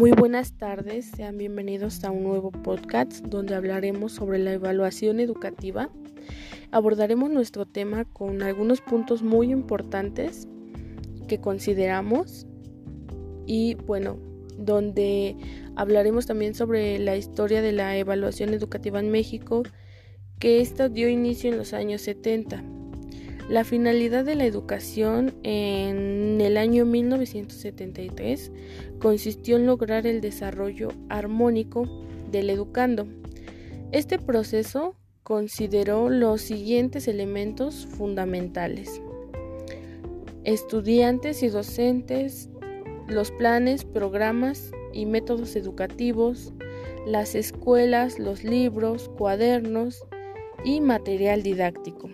Muy buenas tardes, sean bienvenidos a un nuevo podcast donde hablaremos sobre la evaluación educativa. Abordaremos nuestro tema con algunos puntos muy importantes que consideramos y bueno, donde hablaremos también sobre la historia de la evaluación educativa en México, que esta dio inicio en los años 70 la finalidad de la educación en el año 1973 consistió en lograr el desarrollo armónico del educando. Este proceso consideró los siguientes elementos fundamentales. Estudiantes y docentes, los planes, programas y métodos educativos, las escuelas, los libros, cuadernos y material didáctico.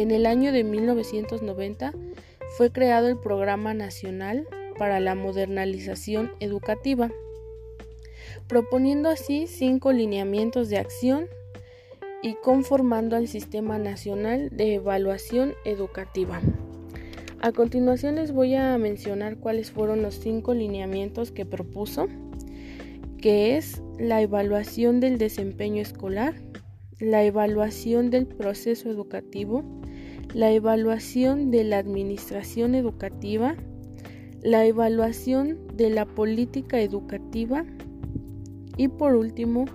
En el año de 1990 fue creado el Programa Nacional para la Modernización Educativa, proponiendo así cinco lineamientos de acción y conformando al Sistema Nacional de Evaluación Educativa. A continuación les voy a mencionar cuáles fueron los cinco lineamientos que propuso, que es la evaluación del desempeño escolar, la evaluación del proceso educativo, la evaluación de la administración educativa, la evaluación de la política educativa y por último,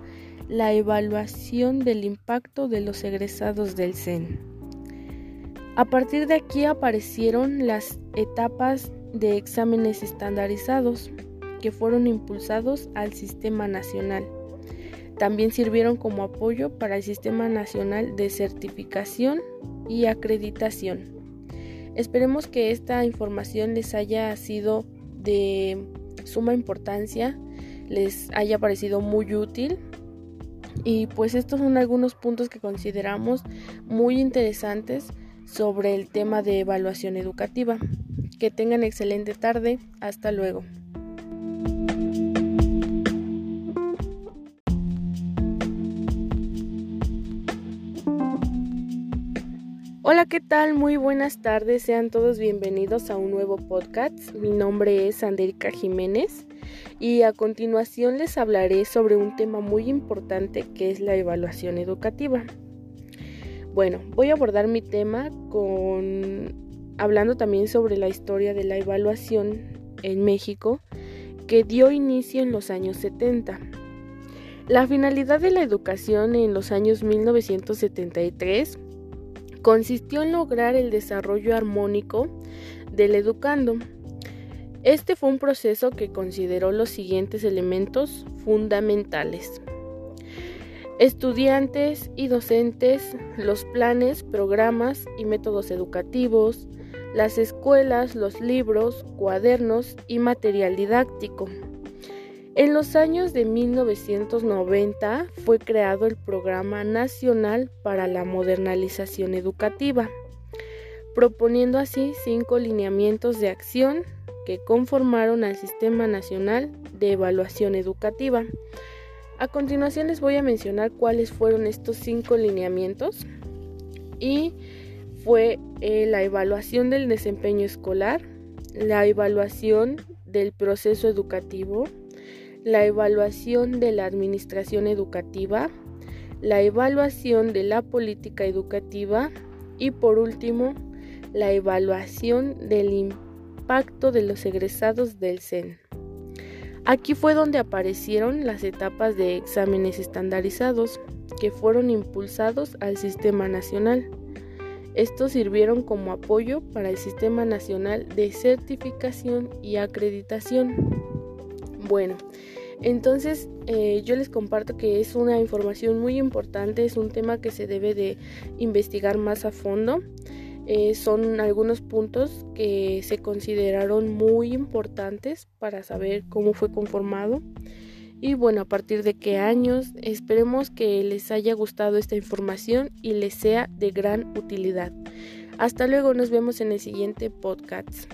la evaluación del impacto de los egresados del CEN. A partir de aquí aparecieron las etapas de exámenes estandarizados que fueron impulsados al sistema nacional. También sirvieron como apoyo para el Sistema Nacional de Certificación y Acreditación. Esperemos que esta información les haya sido de suma importancia, les haya parecido muy útil y pues estos son algunos puntos que consideramos muy interesantes sobre el tema de evaluación educativa. Que tengan excelente tarde. Hasta luego. Hola, ¿qué tal? Muy buenas tardes. Sean todos bienvenidos a un nuevo podcast. Mi nombre es Andérica Jiménez y a continuación les hablaré sobre un tema muy importante que es la evaluación educativa. Bueno, voy a abordar mi tema con hablando también sobre la historia de la evaluación en México que dio inicio en los años 70. La finalidad de la educación en los años 1973 consistió en lograr el desarrollo armónico del educando. Este fue un proceso que consideró los siguientes elementos fundamentales. Estudiantes y docentes, los planes, programas y métodos educativos, las escuelas, los libros, cuadernos y material didáctico. En los años de 1990 fue creado el Programa Nacional para la Modernización Educativa, proponiendo así cinco lineamientos de acción que conformaron al Sistema Nacional de Evaluación Educativa. A continuación les voy a mencionar cuáles fueron estos cinco lineamientos y fue eh, la evaluación del desempeño escolar, la evaluación del proceso educativo, la evaluación de la administración educativa, la evaluación de la política educativa y por último, la evaluación del impacto de los egresados del CEN. Aquí fue donde aparecieron las etapas de exámenes estandarizados que fueron impulsados al sistema nacional. Estos sirvieron como apoyo para el Sistema Nacional de Certificación y Acreditación. Bueno, entonces eh, yo les comparto que es una información muy importante, es un tema que se debe de investigar más a fondo. Eh, son algunos puntos que se consideraron muy importantes para saber cómo fue conformado y bueno, a partir de qué años. Esperemos que les haya gustado esta información y les sea de gran utilidad. Hasta luego, nos vemos en el siguiente podcast.